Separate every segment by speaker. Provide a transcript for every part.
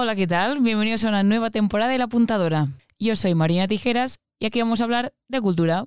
Speaker 1: Hola, ¿qué tal? Bienvenidos a una nueva temporada de La Apuntadora. Yo soy Marina Tijeras y aquí vamos a hablar de cultura.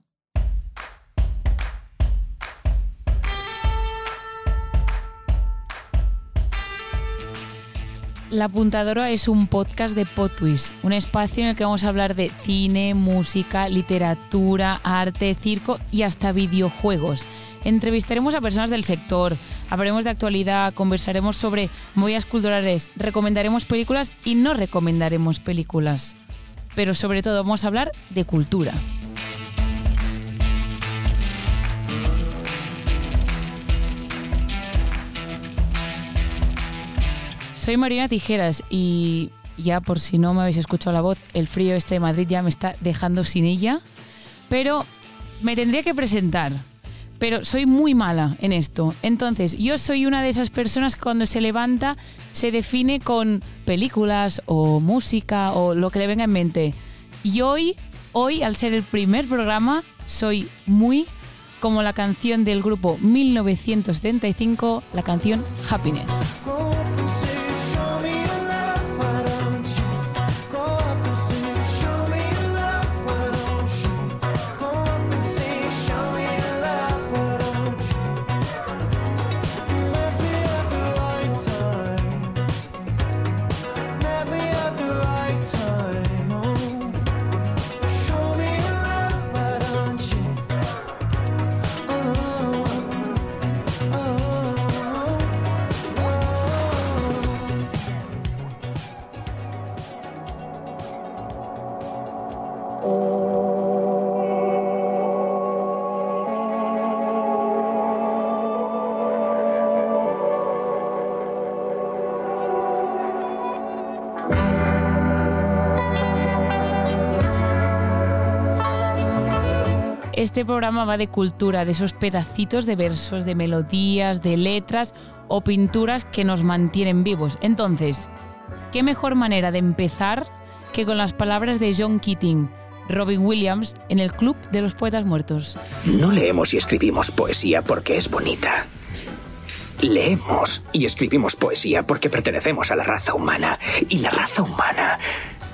Speaker 1: La Apuntadora es un podcast de Potwist, un espacio en el que vamos a hablar de cine, música, literatura, arte, circo y hasta videojuegos. Entrevistaremos a personas del sector, hablaremos de actualidad, conversaremos sobre movidas culturales, recomendaremos películas y no recomendaremos películas. Pero sobre todo vamos a hablar de cultura. Soy Marina Tijeras y ya por si no me habéis escuchado la voz, el frío este de Madrid ya me está dejando sin ella. Pero me tendría que presentar. Pero soy muy mala en esto. Entonces, yo soy una de esas personas que cuando se levanta se define con películas o música o lo que le venga en mente. Y hoy, hoy, al ser el primer programa, soy muy como la canción del grupo 1975, la canción Happiness. Este programa va de cultura, de esos pedacitos de versos, de melodías, de letras o pinturas que nos mantienen vivos. Entonces, ¿qué mejor manera de empezar que con las palabras de John Keating, Robin Williams, en el Club de los Poetas Muertos?
Speaker 2: No leemos y escribimos poesía porque es bonita. Leemos y escribimos poesía porque pertenecemos a la raza humana. Y la raza humana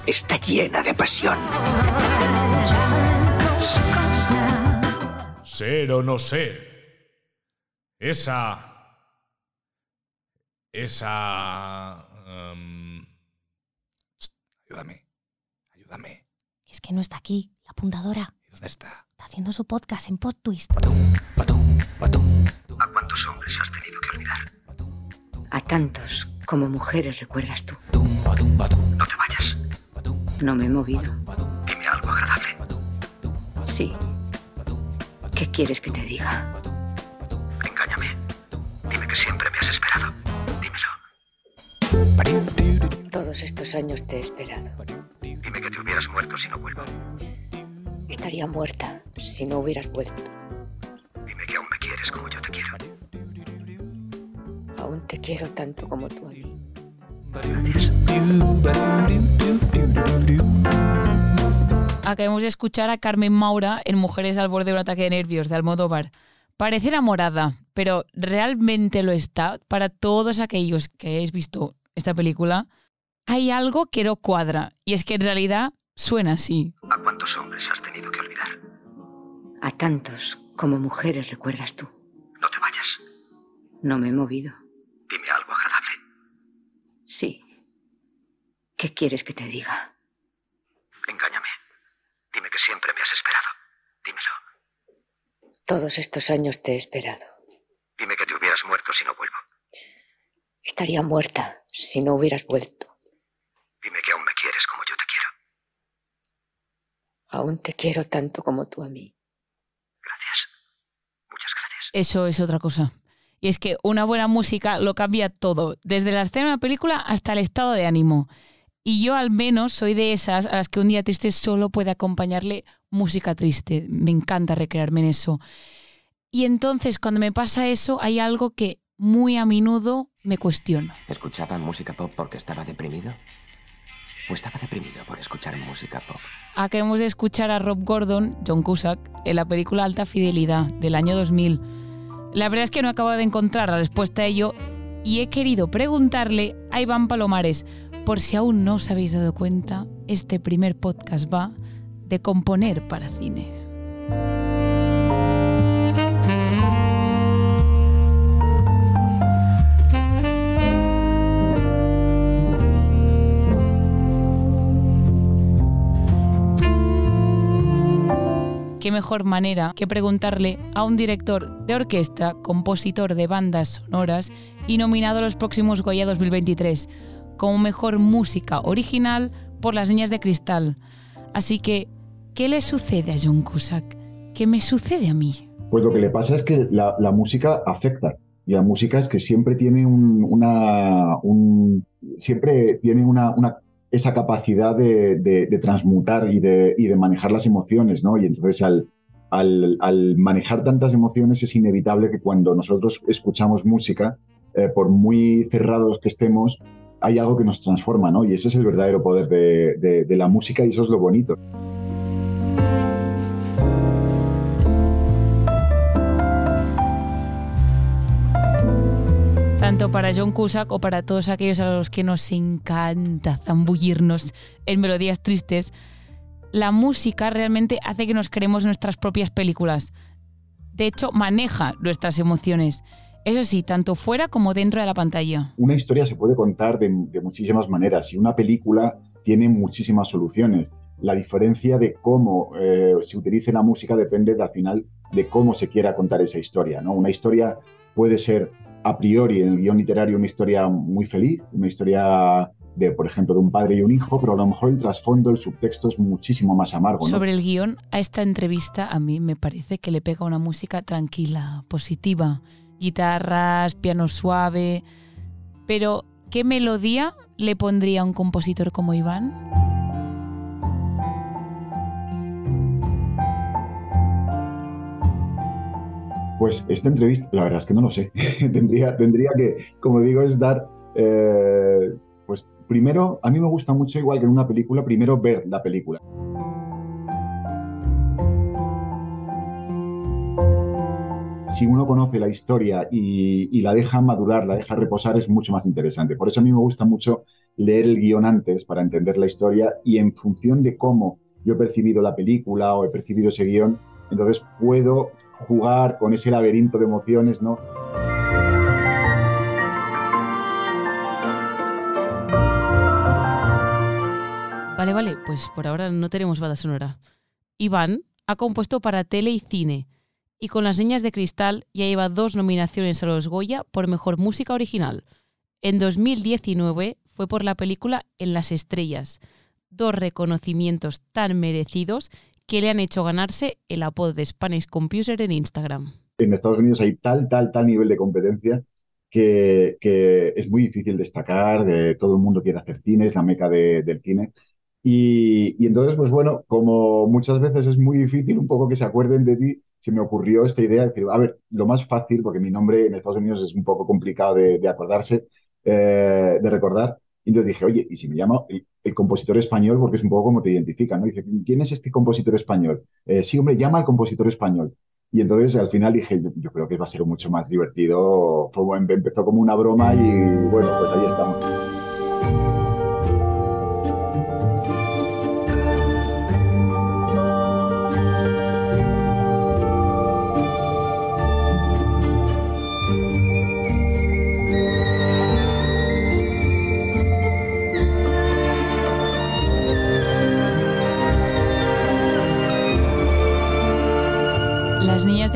Speaker 2: está llena de pasión.
Speaker 3: Ser o no ser. Esa. Esa. em, ayúdame. Ayúdame.
Speaker 4: Es que no está aquí, la apuntadora.
Speaker 3: ¿Y ¿Dónde está?
Speaker 4: Está haciendo su podcast en PodTwist.
Speaker 2: ¿A cuántos hombres has tenido que olvidar?
Speaker 5: A tantos como mujeres recuerdas tú.
Speaker 2: No te vayas.
Speaker 5: No me he movido.
Speaker 2: Dime algo agradable.
Speaker 5: Sí. ¿Qué quieres que te diga?
Speaker 2: Engáñame. Dime que siempre me has esperado. Dímelo.
Speaker 5: Todos estos años te he esperado.
Speaker 2: Dime que te hubieras muerto si no vuelvo.
Speaker 5: Estaría muerta si no hubieras vuelto.
Speaker 2: Dime que aún me quieres como yo te quiero.
Speaker 5: Aún te quiero tanto como tú a mí.
Speaker 2: Gracias.
Speaker 1: Acabamos de escuchar a Carmen Maura en Mujeres al borde de un ataque de nervios de Almodóvar. Parece enamorada, pero ¿realmente lo está? Para todos aquellos que hayáis visto esta película, hay algo que no cuadra. Y es que en realidad suena así.
Speaker 2: ¿A cuántos hombres has tenido que olvidar?
Speaker 5: A tantos como mujeres recuerdas tú.
Speaker 2: No te vayas.
Speaker 5: No me he movido.
Speaker 2: Dime algo agradable.
Speaker 5: Sí. ¿Qué quieres que te diga?
Speaker 2: Engáñame. Dime que siempre me has esperado. Dímelo.
Speaker 5: Todos estos años te he esperado.
Speaker 2: Dime que te hubieras muerto si no vuelvo.
Speaker 5: Estaría muerta si no hubieras vuelto.
Speaker 2: Dime que aún me quieres como yo te quiero.
Speaker 5: Aún te quiero tanto como tú a mí.
Speaker 2: Gracias. Muchas gracias.
Speaker 1: Eso es otra cosa. Y es que una buena música lo cambia todo, desde la escena de la película hasta el estado de ánimo. Y yo al menos soy de esas a las que un día triste solo puede acompañarle música triste. Me encanta recrearme en eso. Y entonces cuando me pasa eso hay algo que muy a menudo me cuestiono.
Speaker 6: ¿Escuchaba música pop porque estaba deprimido? ¿O estaba deprimido por escuchar música pop?
Speaker 1: Acabamos de escuchar a Rob Gordon, John Cusack, en la película Alta Fidelidad del año 2000. La verdad es que no acabo de encontrar la respuesta a ello y he querido preguntarle a Iván Palomares, por si aún no os habéis dado cuenta, este primer podcast va de componer para cines. qué mejor manera que preguntarle a un director de orquesta, compositor de bandas sonoras y nominado a los próximos Goya 2023 como mejor música original por Las Niñas de Cristal. Así que, ¿qué le sucede a John Cusack? ¿Qué me sucede a mí?
Speaker 7: Pues lo que le pasa es que la, música afecta. Y la música es que siempre tiene un, una, un, siempre tiene una, esa capacidad de, transmutar y de, manejar las emociones, ¿no? Y entonces al, manejar tantas emociones es inevitable que cuando nosotros escuchamos música, eh, por muy cerrados que estemos, hay algo que nos transforma, ¿no? Y ese es el verdadero poder de, la música y eso es lo bonito.
Speaker 1: tanto para John Cusack o para todos aquellos a los que nos encanta zambullirnos en melodías tristes, la música realmente hace que nos creemos nuestras propias películas. De hecho, maneja nuestras emociones. Eso sí, tanto fuera como dentro de la pantalla.
Speaker 7: Una historia se puede contar de, de muchísimas maneras y una película tiene muchísimas soluciones. La diferencia de cómo eh, se utilice la música depende de, al final de cómo se quiera contar esa historia. ¿no? Una historia puede ser a priori en el guion literario una historia muy feliz, una historia de, por ejemplo, de un padre y un hijo, pero a lo mejor el trasfondo, el subtexto es muchísimo más amargo. ¿no?
Speaker 1: Sobre el guion, a esta entrevista a mí me parece que le pega una música tranquila, positiva, guitarras, piano suave, pero ¿qué melodía le pondría a un compositor como Iván?
Speaker 7: Pues esta entrevista, la verdad es que no lo sé. tendría, tendría que, como digo, es dar, eh, pues primero, a mí me gusta mucho, igual que en una película, primero ver la película. Si uno conoce la historia y, la deja madurar, la deja reposar, es mucho más interesante. Por eso a mí me gusta mucho leer el guion antes para entender la historia y en función de cómo yo he percibido la película o he percibido ese guion, entonces puedo jugar con ese laberinto de emociones, ¿no?
Speaker 1: Vale, vale, pues por ahora no tenemos banda sonora. Iván ha compuesto para tele y cine, y con Las Niñas de Cristal ya lleva dos nominaciones a los Goya por Mejor Música Original. En 2019 fue por la película En las Estrellas, dos reconocimientos tan merecidos que le han hecho ganarse el apodo de Spanish Computer en Instagram.
Speaker 7: En Estados Unidos hay tal, tal, tal nivel de competencia que, es muy difícil destacar, de, todo el mundo quiere hacer cine, es la meca de, del cine. Y, y, entonces, pues bueno, como muchas veces es muy difícil un poco que se acuerden de ti, se me ocurrió esta idea de decir, a ver, lo más fácil, porque mi nombre en Estados Unidos es un poco complicado de, acordarse, eh, de recordar, y entonces dije, oye, ¿y si me llamo el, compositor español? Porque es un poco como te identifica, ¿no? dice, ¿quién es este compositor español? Eh, sí, hombre, llama al compositor español. Y entonces al final dije, yo, yo, creo que va a ser mucho más divertido. Fue, empezó como una broma y bueno, pues ahí estamos.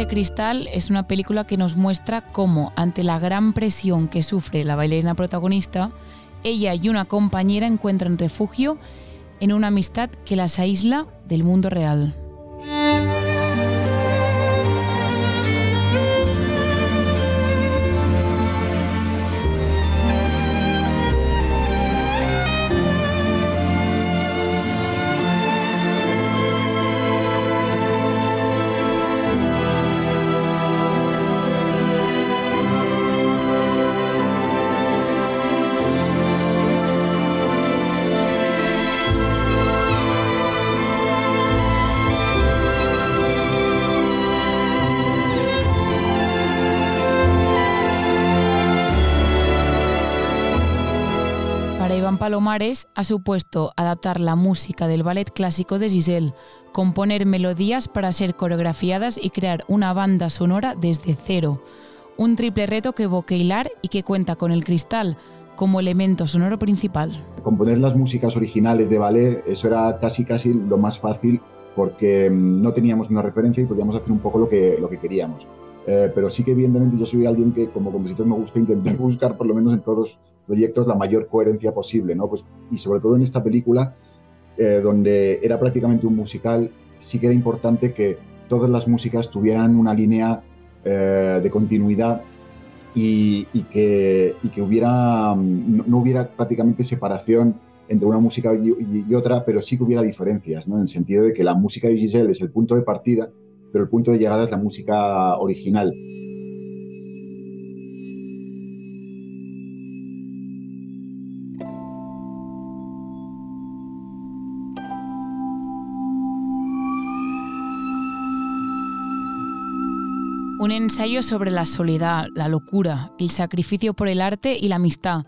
Speaker 1: De Cristal es una película que nos muestra cómo, ante la gran presión que sufre la bailarina protagonista, ella y una compañera encuentran refugio en una amistad que las aísla del mundo real. Palomares ha supuesto adaptar la música del ballet clásico de Giselle, componer melodías para ser coreografiadas y crear una banda sonora desde cero. Un triple reto que evoca hilar y que cuenta con el cristal como elemento sonoro principal.
Speaker 7: Componer las músicas originales de ballet, eso era casi casi lo más fácil porque mm, no teníamos una referencia y podíamos hacer un poco lo que, lo que queríamos. Eh, pero sí que evidentemente yo soy alguien que como compositor me gusta intentar buscar por lo menos en todos los proyectos la mayor coherencia posible, ¿no? Pues, y sobre todo en esta película, eh, donde era prácticamente un musical, sí que era importante que todas las músicas tuvieran una línea eh, de continuidad y, que, y que hubiera, mm, no, hubiera prácticamente separación entre una música y, otra, pero sí que hubiera diferencias, ¿no? en el sentido de que la música de Giselle es el punto de partida, pero el punto de llegada es la música original.
Speaker 1: Un ensayo sobre la soledad, la locura, el sacrificio por el arte y la amistad.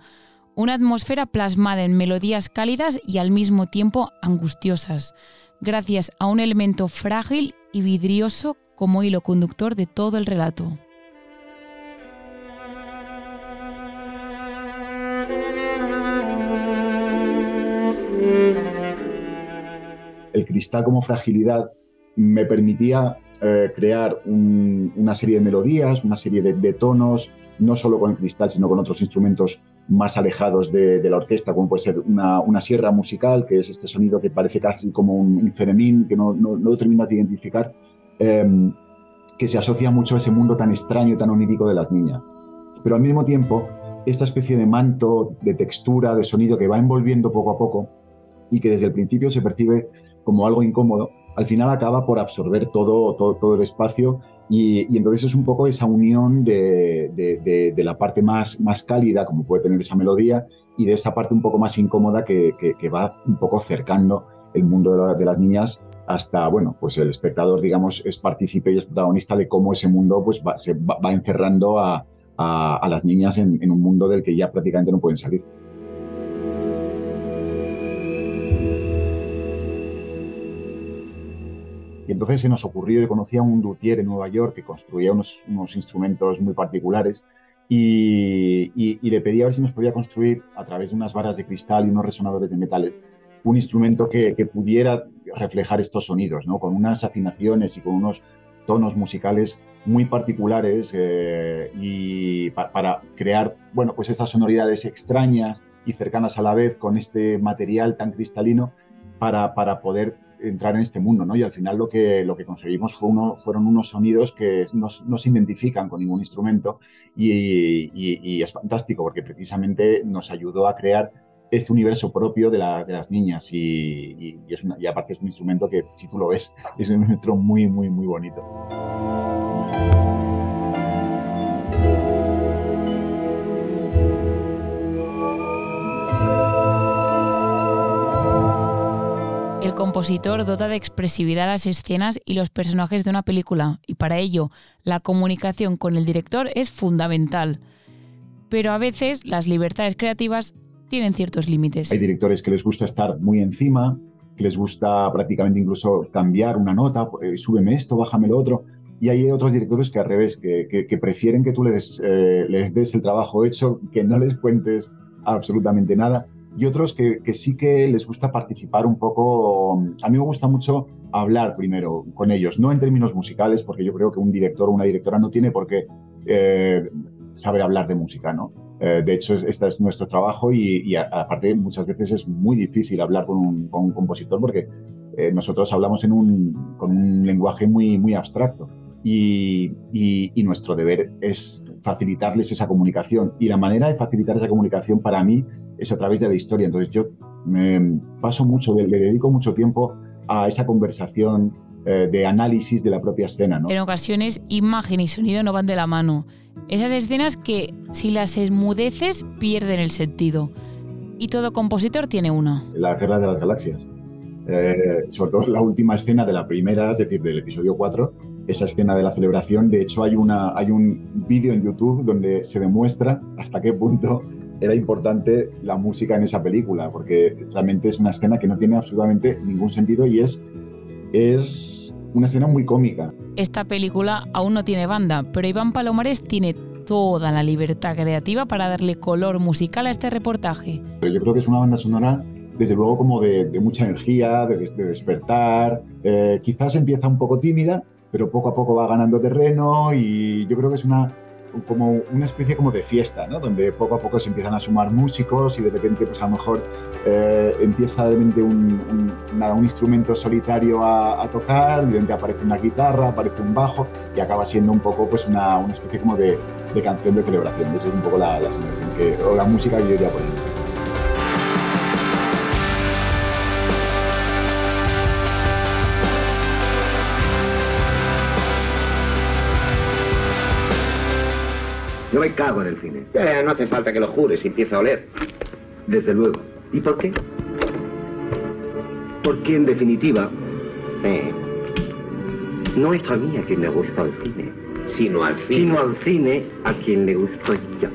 Speaker 1: Una atmósfera plasmada en melodías cálidas y al mismo tiempo angustiosas, gracias a un elemento frágil y vidrioso como hilo conductor de todo el relato.
Speaker 7: El cristal como fragilidad me permitía eh, crear una serie de melodías, una serie de, tonos, no solo con el cristal, sino con otros instrumentos más alejados de, la orquesta, como puede ser una, sierra musical, que es este sonido que parece casi como un, un que no, no, lo terminas de identificar, em, que se asocia mucho a ese mundo tan extraño, tan onírico de las niñas. Pero al mismo tiempo, esta especie de manto, de textura, de sonido que va envolviendo poco a poco y que desde el principio se percibe como algo incómodo, al final acaba por absorber todo, todo, todo el espacio y, entonces es un poco esa unión de, de, la parte más, más cálida, como puede tener esa melodía, y de esa parte un poco más incómoda que, que, va un poco cercando el mundo de, las niñas hasta, bueno, pues el espectador, digamos, es partícipe y es protagonista de cómo ese mundo pues va, se va, encerrando a, a, las niñas en, en un mundo del que ya prácticamente no pueden salir. Y entonces se nos ocurrió, yo conocía a un luthier en Nueva York que construía unos, unos instrumentos muy particulares y, y, le pedí a ver si nos podía construir a través de unas varas de cristal y unos resonadores de metales un instrumento que, que pudiera reflejar estos sonidos, ¿no? con unas afinaciones y con unos tonos musicales muy particulares eh, y para crear bueno, pues estas sonoridades extrañas y cercanas a la vez con este material tan cristalino para, para poder entrar en este mundo, ¿no? Y al final lo que, lo que conseguimos fueron unos sonidos que no, se identifican con ningún instrumento y, es fantástico porque precisamente nos ayudó a crear este universo propio de, las niñas y aparte es un instrumento que, si tú lo ves, es un instrumento muy, muy, muy bonito.
Speaker 1: Compositor dota de expresividad las escenas y los personajes de una película, y para ello la comunicación con el director es fundamental. Pero a veces las libertades creativas tienen ciertos límites.
Speaker 7: Hay directores que les gusta estar muy encima, que les gusta prácticamente incluso cambiar una nota, eh, súbeme esto, bájame lo otro. Y hay otros directores que al revés, que, prefieren que tú eh, les des el trabajo hecho, que no les cuentes absolutamente nada y otros que, sí que les gusta participar un poco. A mí me gusta mucho hablar primero con ellos, no en términos musicales, porque yo creo que un director o una directora no tiene por qué eh, saber hablar de música, ¿no? Eh, de hecho, este es nuestro trabajo y, aparte muchas veces es muy difícil hablar con un, compositor porque eh, nosotros hablamos en un, con un lenguaje muy, muy abstracto y, y nuestro deber es facilitarles esa comunicación. Y la manera de facilitar esa comunicación para mí es a través de la historia. Entonces yo me paso mucho, le dedico mucho tiempo a esa conversación eh, de análisis de la propia escena.
Speaker 1: En ocasiones imagen y sonido no van de la mano. Esas escenas que si las esmudeces pierden el sentido. Y todo compositor tiene una.
Speaker 7: La Guerra de las Galaxias. Eh, sobre todo la última escena de la primera, es decir, del episodio 4, esa escena de la celebración. De hecho, hay, una, hay un vídeo en YouTube donde se demuestra hasta qué punto era importante la música en esa película, porque realmente es una escena que no tiene absolutamente ningún sentido y es, es una escena muy cómica.
Speaker 1: Esta película aún no tiene banda, pero Iván Palomares tiene toda la libertad creativa para darle color musical a este reportaje.
Speaker 7: Pero yo creo que es una banda sonora, desde luego, como de, de mucha energía, de, de despertar. Eh, quizás empieza un poco tímida, pero poco a poco va ganando terreno y yo creo que es una como una especie como de fiesta, ¿no? Donde poco a poco se empiezan a sumar músicos y de repente, pues a lo mejor eh, empieza de repente un, un, instrumento solitario a, a, tocar, de repente aparece una guitarra, aparece un bajo y acaba siendo un poco pues una, una especie como de, de, canción de celebración. Esa es un poco la, la sensación que, o la música que yo iría poniendo.
Speaker 8: No me cago en el cine.
Speaker 9: Eh, no hace falta que lo jures, empieza a oler.
Speaker 8: Desde luego.
Speaker 9: ¿Y por qué?
Speaker 8: Porque en definitiva,
Speaker 9: eh, no es a mí a quien le gusta el cine, sino al cine.
Speaker 8: Sino al cine a quien le gusto yo.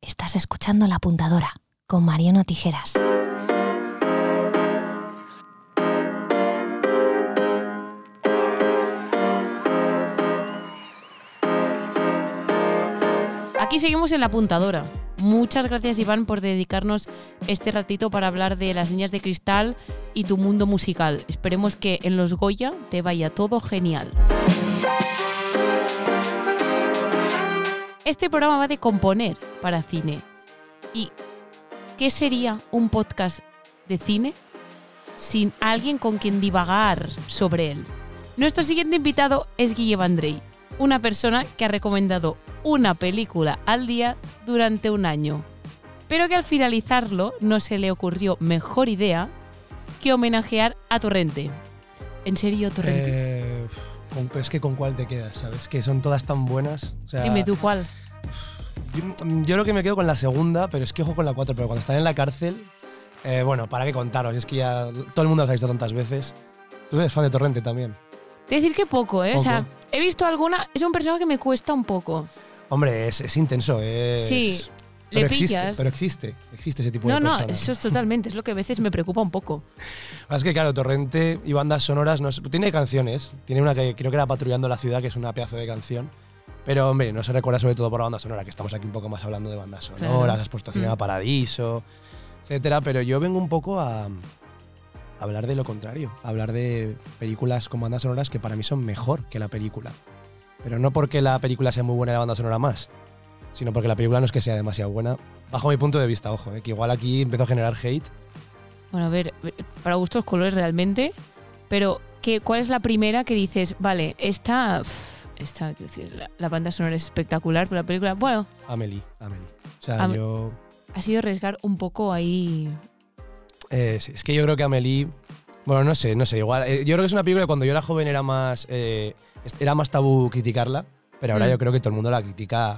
Speaker 4: Estás escuchando La Apuntadora con Mariano Tijeras.
Speaker 1: Aquí seguimos en la apuntadora. Muchas gracias Iván por dedicarnos este ratito para hablar de las líneas de cristal y tu mundo musical. Esperemos que en los Goya te vaya todo genial. Este programa va de componer para cine. ¿Y qué sería un podcast de cine sin alguien con quien divagar sobre él? Nuestro siguiente invitado es Guille Vandrey, una persona que ha recomendado una película al día durante un año, pero que al finalizarlo no se le ocurrió mejor idea que homenajear a Torrente. ¿En serio, Torrente?
Speaker 10: Eh, es que con cuál te quedas, ¿sabes? Que son todas tan buenas. O sea,
Speaker 1: Dime tú cuál.
Speaker 10: Yo, yo creo que me quedo con la segunda, pero es que ojo con la cuatro, pero cuando están en la cárcel, eh, bueno, para qué contaros, es que ya todo el mundo las ha visto tantas veces. Tú eres fan de Torrente también.
Speaker 1: Decir que poco, ¿eh?
Speaker 10: Poco.
Speaker 1: O sea, he visto alguna. Es un personaje que me cuesta un poco.
Speaker 10: Hombre, es, es intenso, es.
Speaker 1: Sí,
Speaker 10: pero existe, pero existe, existe ese tipo
Speaker 1: No,
Speaker 10: de
Speaker 1: no,
Speaker 10: personas.
Speaker 1: eso es totalmente. Es lo que a veces me preocupa un poco.
Speaker 10: Es que claro, Torrente y bandas sonoras no tiene canciones. Tiene una que creo que era Patrullando la ciudad, que es una pedazo de canción. Pero hombre, no se recuerda sobre todo por la banda sonora, que estamos aquí un poco más hablando de bandas sonoras,
Speaker 1: Claro.
Speaker 10: has puesto
Speaker 1: Mm.
Speaker 10: Paradiso, etcétera. Pero yo vengo un poco a, a hablar de lo contrario, hablar de películas con bandas sonoras que para mí son mejor que la película. Pero no porque la película sea muy buena y la banda sonora más, sino porque la película no es que sea demasiado buena, bajo mi punto de vista, ojo, eh, que igual aquí empezó a generar hate.
Speaker 1: Bueno, a ver, para gustos colores realmente. Pero, ¿qué, ¿cuál es la primera que dices, vale, esta. esta, quiero decir, la, la banda sonora es espectacular, pero la película, bueno,
Speaker 10: Amelie, Amelie. O sea,
Speaker 1: Am-
Speaker 10: yo.
Speaker 1: ha sido arriesgar un poco ahí.
Speaker 10: Eh, sí, es que yo creo que Amelie. Bueno, no sé, no sé, igual. eh, yo creo que es una película que cuando yo era joven era más. eh, era más tabú criticarla, pero ahora
Speaker 1: Mm.
Speaker 10: yo creo que todo el mundo la critica.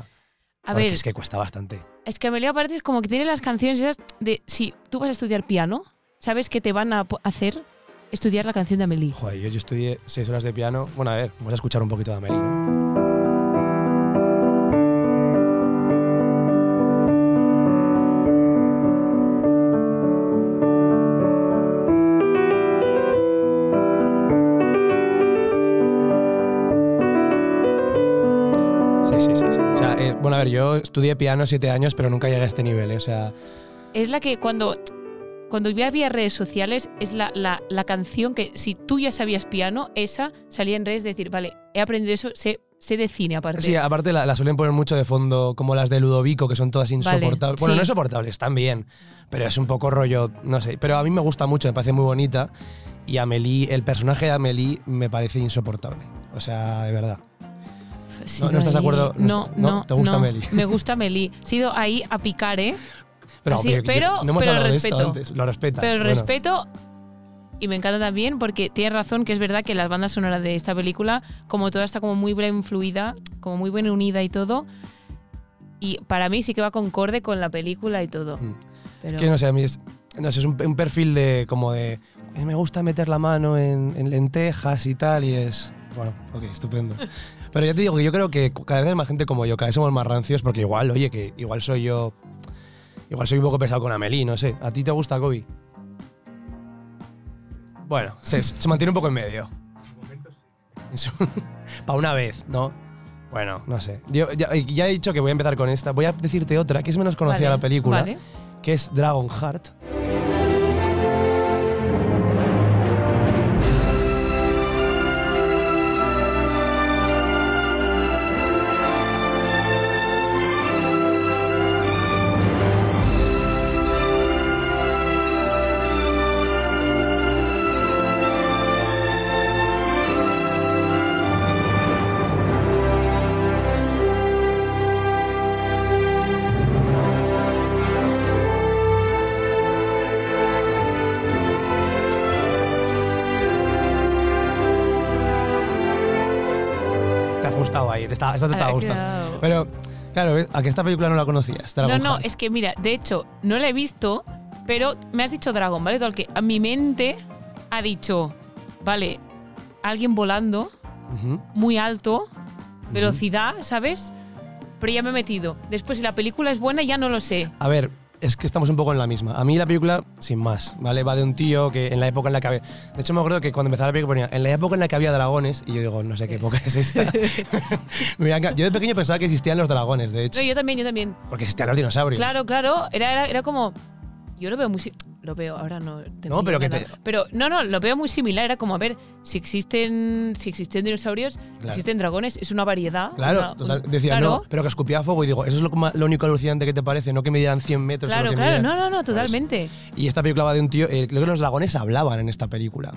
Speaker 1: A
Speaker 10: porque
Speaker 1: ver,
Speaker 10: es que cuesta bastante.
Speaker 1: es que Amelia parece como que tiene las canciones esas de. Si tú vas a estudiar piano, ¿sabes que te van a po- hacer estudiar la canción de Amelie?
Speaker 10: Joder, yo, yo estudié seis horas de piano. Bueno, a ver, vamos a escuchar un poquito de Amelie, ¿no? Eh, bueno, a ver, yo estudié piano siete años, pero nunca llegué a este nivel, ¿eh? O sea,
Speaker 1: Es la que cuando. Cuando ya había redes sociales, es la, la, la canción que si tú ya sabías piano, esa salía en redes de decir, vale, he aprendido eso, sé, sé de cine aparte.
Speaker 10: Sí, aparte la, la suelen poner mucho de fondo, como las de Ludovico, que son todas insoportables. bueno,
Speaker 1: sí.
Speaker 10: no insoportables, están bien, pero es un poco rollo, no sé. Pero a mí me gusta mucho, me parece muy bonita. Y Amelie, el personaje de Amelie me parece insoportable. O sea, de verdad. ¿No- no estás de acuerdo?
Speaker 1: No,
Speaker 10: ¿No?
Speaker 1: no.
Speaker 10: ¿Te gusta
Speaker 1: no.
Speaker 10: Amelie?
Speaker 1: Me gusta Amelie. He sido ahí a picar, ¿eh?
Speaker 10: Pero,
Speaker 1: Así,
Speaker 10: yo-
Speaker 1: pero-
Speaker 10: no hemos
Speaker 1: pero
Speaker 10: hablado de
Speaker 1: respeto.
Speaker 10: esto antes. Lo respetas.
Speaker 1: Pero el
Speaker 10: bueno.
Speaker 1: respeto. Y me encanta también porque tienes razón que es verdad que las bandas sonoras de esta película, como toda está como muy bien fluida, como muy bien unida y todo. Y para mí sí que va concorde con la película y todo.
Speaker 10: Mm.
Speaker 1: Pero
Speaker 10: Que no sé, a mí es, no sé, es un, un perfil de como de. "Eh, Me gusta meter la mano en, en lentejas y tal, y es. Bueno, ok, estupendo. Pero ya te digo que yo creo que cada vez hay más gente como yo, cada vez somos más rancios, porque igual, oye, que igual soy yo Igual soy un poco pesado con Amelie, no sé. ¿A ti te gusta Kobe? Bueno, se, se mantiene un poco en medio. Para una vez, ¿no? Bueno, no sé. Yo ya, ya he dicho que voy a empezar con esta. Voy a decirte otra, que es menos conocida
Speaker 1: Vale,
Speaker 10: la película,
Speaker 1: vale.
Speaker 10: que es Dragon Heart. Te está, esta te
Speaker 1: claro.
Speaker 10: Pero, claro, ¿ves? a que esta película no la conocías.
Speaker 1: No,
Speaker 10: Dragon
Speaker 1: no,
Speaker 10: Heart.
Speaker 1: es que mira, de hecho, no la he visto, pero me has dicho Dragon, ¿vale? Todo el que a mi mente ha dicho, vale, alguien volando, muy alto, velocidad, ¿sabes? Pero ya me he metido. Después, si la película es buena, ya no lo sé.
Speaker 10: A ver, es que estamos un poco en la misma. A mí la película, sin más, ¿vale? Va de un tío que en la época en la que había... De hecho, me acuerdo que cuando empezaba la película ponía, en la época en la que había dragones, y yo digo, no sé qué época es esa. Yo de pequeño pensaba que existían los dragones, de hecho.
Speaker 1: No, yo también, yo también.
Speaker 10: Porque existían los dinosaurios.
Speaker 1: Claro, claro. Era, era, era como. Yo lo veo muy. Lo veo, ahora no. te
Speaker 10: No, pero que te-
Speaker 1: Pero no, no, lo veo muy similar. Era como, a ver, si existen, si existen dinosaurios,
Speaker 10: Claro.
Speaker 1: existen dragones, es una variedad.
Speaker 10: Claro,
Speaker 1: una-
Speaker 10: total,
Speaker 1: un-
Speaker 10: decía,
Speaker 1: claro,
Speaker 10: no, pero que escupía fuego y digo, eso es lo, lo único alucinante que te parece, no que me dieran 100 metros.
Speaker 1: Claro,
Speaker 10: que
Speaker 1: claro,
Speaker 10: midieran.
Speaker 1: no, no, no, totalmente.
Speaker 10: Y esta película va de un tío, eh, creo que los dragones hablaban en esta película.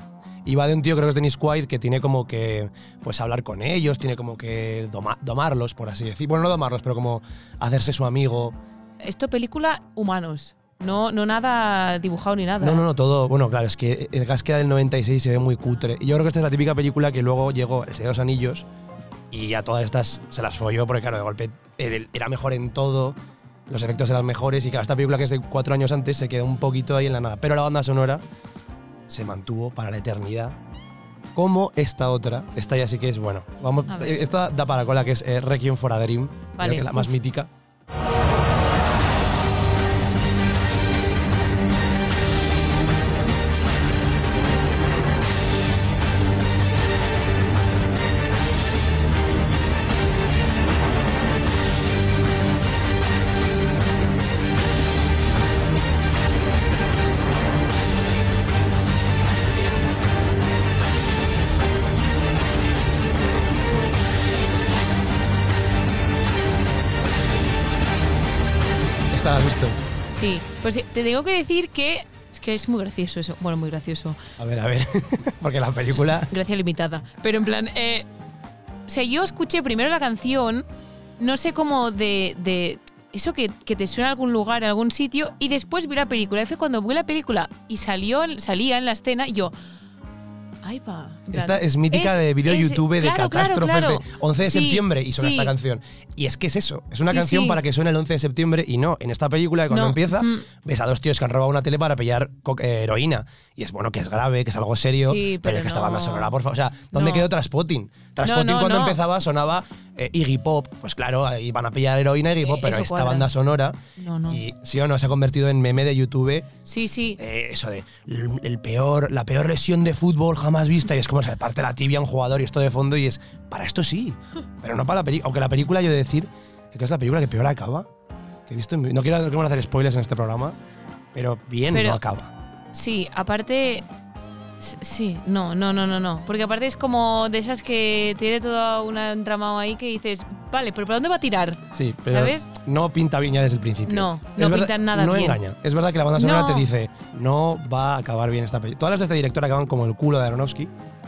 Speaker 10: Y va de un tío, creo que es Dennis Quaid, que tiene como que pues hablar con ellos, tiene como que doma- domarlos, por así decir. Bueno, no domarlos, pero como hacerse su amigo.
Speaker 1: Esto película humanos. No, no nada dibujado ni nada.
Speaker 10: No, no, no, todo. Bueno, claro, es que el gas queda del 96 y se ve muy cutre. Y yo creo que esta es la típica película que luego llegó El Señor de los Anillos y a todas estas se las folló porque, claro, de golpe era mejor en todo, los efectos eran mejores y, claro, esta película que es de cuatro años antes se quedó un poquito ahí en la nada. Pero la banda sonora se mantuvo para la eternidad. Como esta otra, esta ya sí que es, bueno, vamos, esta da para cola que es eh, Requiem for a Dream, creo
Speaker 1: Vale,
Speaker 10: que es la más mítica.
Speaker 1: Pues te tengo que decir que es que es muy gracioso eso. Bueno, muy gracioso.
Speaker 10: A ver, a ver, porque la película...
Speaker 1: Gracia limitada. Pero en plan, eh, o sea, yo escuché primero la canción, no sé cómo de, de eso que, que te suena a algún lugar, en algún sitio, y después vi la película. Y fue cuando vi la película y salió, salía en la escena, y yo. Ay, plan,
Speaker 10: Esta es mítica de vídeo
Speaker 1: es-
Speaker 10: YouTube de
Speaker 1: claro, claro,
Speaker 10: catástrofes
Speaker 1: claro.
Speaker 10: de 11 de
Speaker 1: Sí,
Speaker 10: septiembre y suena
Speaker 1: sí.
Speaker 10: esta canción. Y es que es eso, es una
Speaker 1: Sí,
Speaker 10: canción para que suene el 11 de septiembre y no, en esta película cuando
Speaker 1: No,
Speaker 10: empieza
Speaker 1: mm.
Speaker 10: ves a dos tíos que han robado una tele para pillar eh, heroína. Y es bueno que es grave, que es algo serio, pero,
Speaker 1: pero
Speaker 10: es que esta
Speaker 1: no.
Speaker 10: banda sonora, por favor. O sea, ¿dónde
Speaker 1: No.
Speaker 10: quedó Traspotting? Traspotting
Speaker 1: no,
Speaker 10: cuando
Speaker 1: no.
Speaker 10: empezaba sonaba eh, Iggy Pop. Pues claro, ahí van a pillar heroína Iggy
Speaker 1: Eh,
Speaker 10: Pop, pero
Speaker 1: eso
Speaker 10: esta
Speaker 1: cuadra.
Speaker 10: banda sonora,
Speaker 1: No, no.
Speaker 10: y sí o no, se ha convertido en meme de YouTube
Speaker 1: Sí, sí.
Speaker 10: eh, eso de el, el peor, la peor lesión de fútbol jamás vista y es como se parte la tibia a un jugador y esto de fondo y es para esto sí, pero no para la película. Aunque la película yo he de decir que es la película que peor acaba. Que he visto en no quiero no quiero hacer spoilers en este programa, pero bien
Speaker 1: Pero-
Speaker 10: no acaba.
Speaker 1: Sí, aparte. Sí, no, no, no, no, no. Porque aparte es como de esas que tiene todo un entramado ahí que dices, vale, pero ¿para dónde va a tirar?
Speaker 10: Sí, pero
Speaker 1: ¿Sabes?
Speaker 10: no pinta bien ya desde el principio.
Speaker 1: No,
Speaker 10: Es
Speaker 1: no
Speaker 10: verdad-
Speaker 1: pintan nada
Speaker 10: No
Speaker 1: bien.
Speaker 10: engaña. Es verdad que la banda sonora
Speaker 1: No.
Speaker 10: te dice no va a acabar bien esta película. Todas las de este director acaban como el culo de Aronofsky.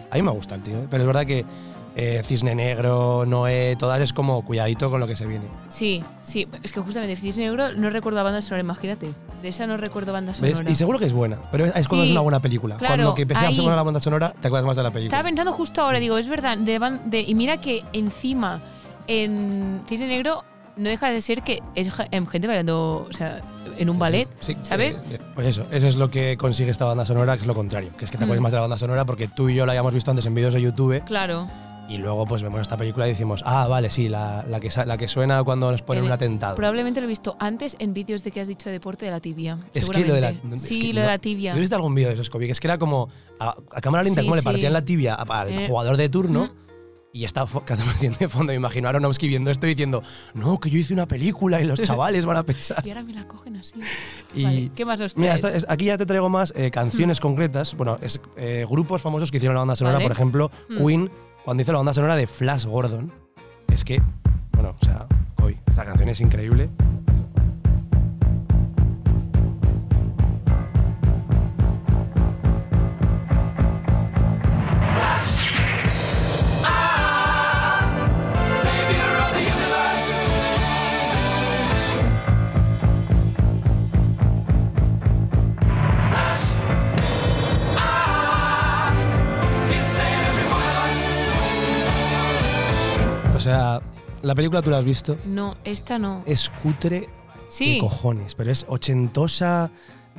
Speaker 10: A mí me gusta el tío, ¿eh? pero es verdad que eh, Cisne Negro, Noé, todas es como cuidadito con lo que se viene.
Speaker 1: Sí, sí. Es que justamente Cisne Negro no recuerdo banda sonora, imagínate. De esa no recuerdo banda
Speaker 10: ¿Ves?
Speaker 1: sonora.
Speaker 10: Y seguro que es buena, pero es cuando
Speaker 1: Sí,
Speaker 10: es una buena película.
Speaker 1: claro,
Speaker 10: cuando que pese a
Speaker 1: ahí.
Speaker 10: buena la banda sonora, te acuerdas más de la película.
Speaker 1: Estaba pensando justo ahora, digo, es verdad, de, de- y mira que encima en Cisne Negro no deja de ser que es em, gente bailando, o sea, en un ballet,
Speaker 10: Sí,
Speaker 1: ¿sabes?
Speaker 10: sí, pues eso, eso es lo que consigue esta banda sonora, que es lo contrario, que es que te acuerdas
Speaker 1: Mm.
Speaker 10: más de la banda sonora porque tú y yo la habíamos visto antes en vídeos de YouTube
Speaker 1: Claro.
Speaker 10: Y luego pues vemos esta película y decimos, ah, vale, sí, la, la que, la que suena cuando nos ponen
Speaker 1: En-
Speaker 10: un atentado.
Speaker 1: Probablemente lo he visto antes en vídeos de que has dicho de deporte de la tibia.
Speaker 10: Es que lo de la. es
Speaker 1: sí,
Speaker 10: que
Speaker 1: lo
Speaker 10: no-
Speaker 1: de la tibia.
Speaker 10: ¿Yo he visto algún vídeo de esos, Kobe? Que es que era como. A, a cámara lenta,
Speaker 1: Sí,
Speaker 10: como le partían la tibia al
Speaker 1: Eh.
Speaker 10: jugador de turno.
Speaker 1: Ujú.
Speaker 10: Y estaba tiene de fondo. Me imagino a Aronofsky viendo esto y diciendo: No, que yo hice una película y los chavales van a pensar.
Speaker 1: Y ahora me la cogen así.
Speaker 10: Y-
Speaker 1: Vale, ¿Qué más os
Speaker 10: Mira, es- aquí ya te traigo más eh, canciones concretas. Bueno, es, eh, grupos famosos que hicieron la banda sonora.
Speaker 1: Vale.
Speaker 10: Por ejemplo. Queen, cuando hizo la banda sonora de Flash Gordon. Es que, bueno, o sea, hoy, esta canción es increíble. La película tú la has visto.
Speaker 1: No, esta no.
Speaker 10: Es cutre
Speaker 1: Sí.
Speaker 10: de cojones, pero es ochentosa.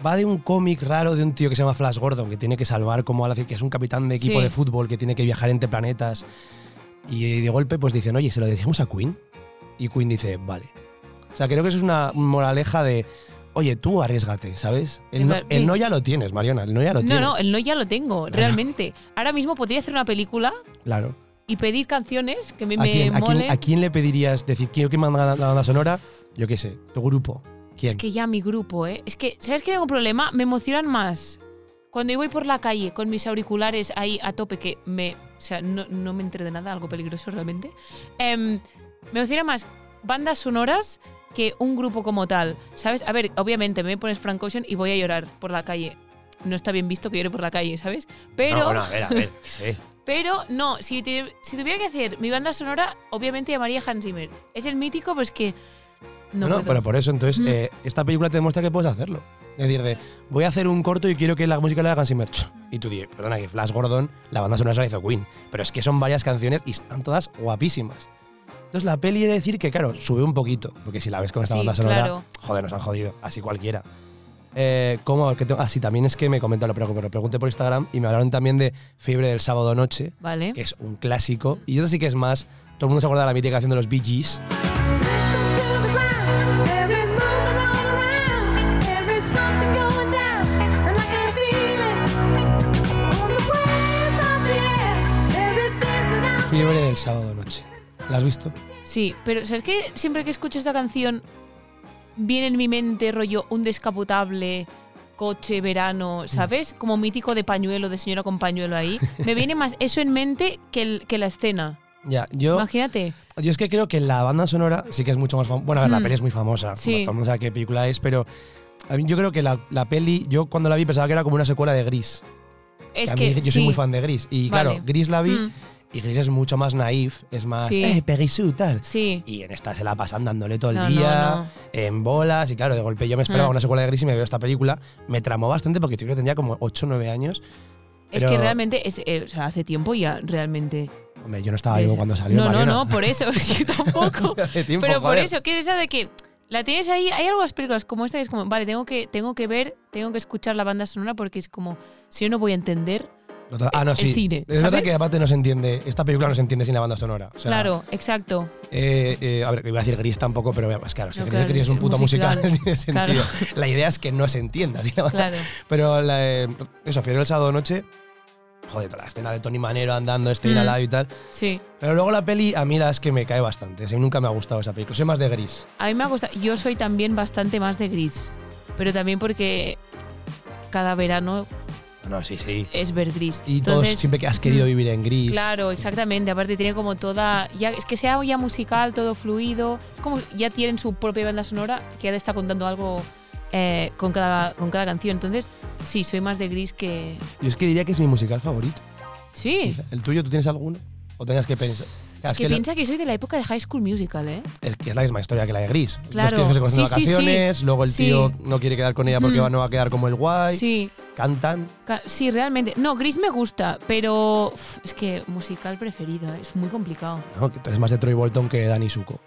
Speaker 10: Va de un cómic raro de un tío que se llama Flash Gordon, que tiene que salvar como a la que es un capitán de equipo
Speaker 1: Sí.
Speaker 10: de fútbol, que tiene que viajar entre planetas. Y de golpe pues dicen, oye, ¿se lo decimos a Queen? Y Queen dice, vale. O sea, creo que eso es una moraleja de, oye, tú arriesgate, ¿sabes? El no, el no ya lo tienes, Mariona, el no ya lo
Speaker 1: No,
Speaker 10: tienes.
Speaker 1: no, el no ya lo tengo, realmente. Ahora mismo podría hacer una película
Speaker 10: Claro.
Speaker 1: Y pedir canciones que me,
Speaker 10: ¿A
Speaker 1: me
Speaker 10: quién, a, quién,
Speaker 1: molen.
Speaker 10: a quién le pedirías decir, quiero que manda la, la banda sonora? Yo qué sé, tu grupo. ¿Quién?
Speaker 1: Es que ya mi grupo, ¿eh? Es que, ¿sabes qué tengo un problema? Me emocionan más cuando yo voy por la calle con mis auriculares ahí a tope, que me. O sea, no, no me entero de nada, algo peligroso realmente. Em, me emociona más bandas sonoras que un grupo como tal, ¿sabes? A ver, obviamente me pones Frank Ocean y voy a llorar por la calle. No está bien visto que llore por la calle, ¿sabes? Pero.
Speaker 10: No, bueno, a ver, a ver, sí.
Speaker 1: Pero no, si, te- si tuviera que hacer mi banda sonora, obviamente llamaría Hans Zimmer. Es el mítico, pues que. No,
Speaker 10: No, pero por eso, entonces,
Speaker 1: Mm.
Speaker 10: eh, esta película te demuestra que puedes hacerlo. Es decir, de, voy a hacer un corto y quiero que la música la hagan Zimmer. Y tú dices, perdona, que Flash Gordon, la banda sonora se la hizo Queen. Pero es que son varias canciones y están todas guapísimas. Entonces la peli he de decir que, claro, sube un poquito. Porque si la ves con esta
Speaker 1: Sí,
Speaker 10: banda sonora,
Speaker 1: claro.
Speaker 10: joder, nos han jodido. Así cualquiera. Eh, ¿Cómo? Que tengo- ah, sí, también es que me comentan, lo, pero, pero pregunté por Instagram y me hablaron también de Fiebre del Sábado Noche,
Speaker 1: Vale.
Speaker 10: que es un clásico. Y esta sí que es más, todo el mundo se acuerda de la mítica canción de los Bee Gees. Fiebre del sábado noche. ¿La has visto?
Speaker 1: Sí, pero ¿sabes qué? Siempre que escucho esta canción viene en mi mente rollo un descapotable, coche, verano, ¿sabes? Como mítico de pañuelo, de señora con pañuelo ahí. Me viene más eso en mente que, el- que la escena.
Speaker 10: Ya, yo,
Speaker 1: Imagínate.
Speaker 10: yo es que creo que la banda sonora sí que es mucho más famosa. Bueno, a ver, la
Speaker 1: Mm.
Speaker 10: peli es muy famosa.
Speaker 1: Sí.
Speaker 10: Todo el mundo sabe qué película es, pero a mí yo creo que la, la peli, yo cuando la vi pensaba que era como una secuela de Gris.
Speaker 1: Es que
Speaker 10: mí- yo
Speaker 1: sí.
Speaker 10: soy muy fan de Gris. Y
Speaker 1: Vale.
Speaker 10: claro, Gris la vi
Speaker 1: Mm,
Speaker 10: y Gris es mucho más naif, es más,
Speaker 1: Sí.
Speaker 10: eh, Perisú, tal.
Speaker 1: sí.
Speaker 10: Y en esta se la pasan dándole todo el
Speaker 1: No,
Speaker 10: día,
Speaker 1: no, no.
Speaker 10: en bolas, y claro, de golpe yo me esperaba
Speaker 1: Mm.
Speaker 10: una secuela de Gris y me veo esta película. Me tramó bastante porque yo creo que tenía como 8 o 9 años.
Speaker 1: Es
Speaker 10: Pero-
Speaker 1: que realmente, es, eh, o sea, hace tiempo ya, realmente.
Speaker 10: Hombre, yo no estaba vivo cuando salió
Speaker 1: No, no,
Speaker 10: Mariona.
Speaker 1: no, por eso, yo tampoco.
Speaker 10: Tiempo,
Speaker 1: Pero por
Speaker 10: joder.
Speaker 1: eso, que es esa de que la tienes ahí. Hay algunas películas como esta que es como, vale, tengo que, tengo que ver, tengo que escuchar la banda sonora porque es como, si yo no voy a entender.
Speaker 10: Total- Ah, no,
Speaker 1: el
Speaker 10: sí.
Speaker 1: cine,
Speaker 10: es verdad que aparte no se entiende. Esta película no se entiende sin la banda sonora. O sea,
Speaker 1: claro, exacto.
Speaker 10: eh, eh, a ver, iba a decir gris tampoco, pero pues claro, si
Speaker 1: No, claro,
Speaker 10: que tienes un puto musical,
Speaker 1: musical.
Speaker 10: tiene sentido.
Speaker 1: Claro.
Speaker 10: La idea es que no se entienda. ¿sí?
Speaker 1: Claro.
Speaker 10: Pero la, eh, eso, Fiebre el sábado noche. Joder, toda la escena de Tony Manero andando, este ir
Speaker 1: Mm.
Speaker 10: al lado y tal.
Speaker 1: Sí.
Speaker 10: Pero luego la peli, a mí la es que me cae bastante. sí, nunca me ha gustado esa película. Soy más de gris.
Speaker 1: A mí me ha gustado. Yo soy también bastante más de gris. Pero también porque cada verano
Speaker 10: No, sí, sí.
Speaker 1: es ver gris.
Speaker 10: Y todos
Speaker 1: Entonces,
Speaker 10: siempre que has querido
Speaker 1: mm,
Speaker 10: vivir en gris.
Speaker 1: Claro, exactamente. Aparte tiene como toda. Ya, es que sea ya musical, todo fluido. Es como ya tienen su propia banda sonora que ya te está contando algo eh, con, cada, con cada canción. Entonces, sí, soy más de gris que.
Speaker 10: Yo es que diría que es mi musical favorito.
Speaker 1: Sí.
Speaker 10: ¿El tuyo, tú tienes alguno? ¿O tengas que pensar?
Speaker 1: Es que
Speaker 10: lo-
Speaker 1: piensa que soy de la época de High School Musical, ¿eh?
Speaker 10: Es que es la misma historia que la de Gris.
Speaker 1: Claro.
Speaker 10: Los tíos que se conocen
Speaker 1: Sí, sí, sí.
Speaker 10: vacaciones, luego el
Speaker 1: Sí.
Speaker 10: tío no quiere quedar con ella porque va- no va a quedar como el guay.
Speaker 1: Sí.
Speaker 10: Cantan.
Speaker 1: Ca- Sí, realmente. No, Gris me gusta, pero uf, es que musical preferido, ¿eh? es muy complicado.
Speaker 10: ¿no? Que tú eres más de Troy Bolton que de Danny Suko.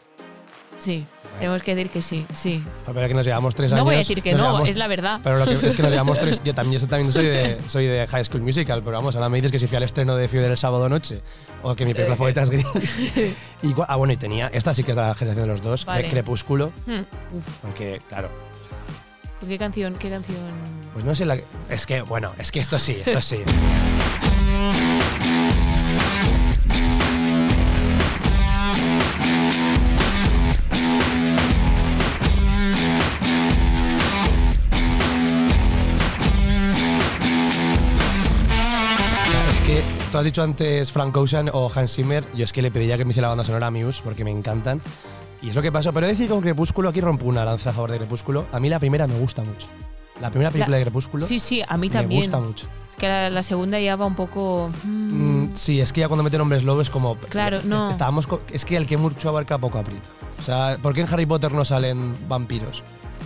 Speaker 1: Sí. Tenemos que decir que sí, sí.
Speaker 10: Pero que nos llevamos tres
Speaker 1: No
Speaker 10: años.
Speaker 1: voy a decir que no,
Speaker 10: llevamos-
Speaker 1: es la verdad.
Speaker 10: Pero lo que es que nos llevamos tres. Yo también, yo también soy de, soy de High School Musical, pero vamos, ahora me dices que si fui al estreno de Fiebre el sábado noche o que mi película favorita es Gris. y, ah, bueno, y tenía. Esta sí que es la generación de los dos,
Speaker 1: Vale.
Speaker 10: Crepúsculo.
Speaker 1: Hmm,
Speaker 10: Porque, claro,
Speaker 1: ¿Con qué canción? ¿Qué canción?
Speaker 10: pues no sé la. Es que, bueno, es que esto sí, esto sí. Es que tú has dicho antes Frank Ocean o Hans Zimmer, yo es que le pediría que me hiciera la banda sonora a Muse porque me encantan. Y es lo que pasó. Pero decir con Crepúsculo, aquí rompo una lanza a favor de Crepúsculo. A mí la primera me gusta mucho. La primera película
Speaker 1: La-
Speaker 10: de Crepúsculo
Speaker 1: Sí, sí, a mí
Speaker 10: me
Speaker 1: también.
Speaker 10: gusta mucho.
Speaker 1: Es que la, la segunda ya va un poco. mm,
Speaker 10: Mm, sí, es que ya cuando meten hombres lobo es como.
Speaker 1: Claro,
Speaker 10: es-
Speaker 1: no.
Speaker 10: Estábamos co- es que el que mucho abarca poco aprieta. O sea, ¿por qué en Harry Potter no salen vampiros?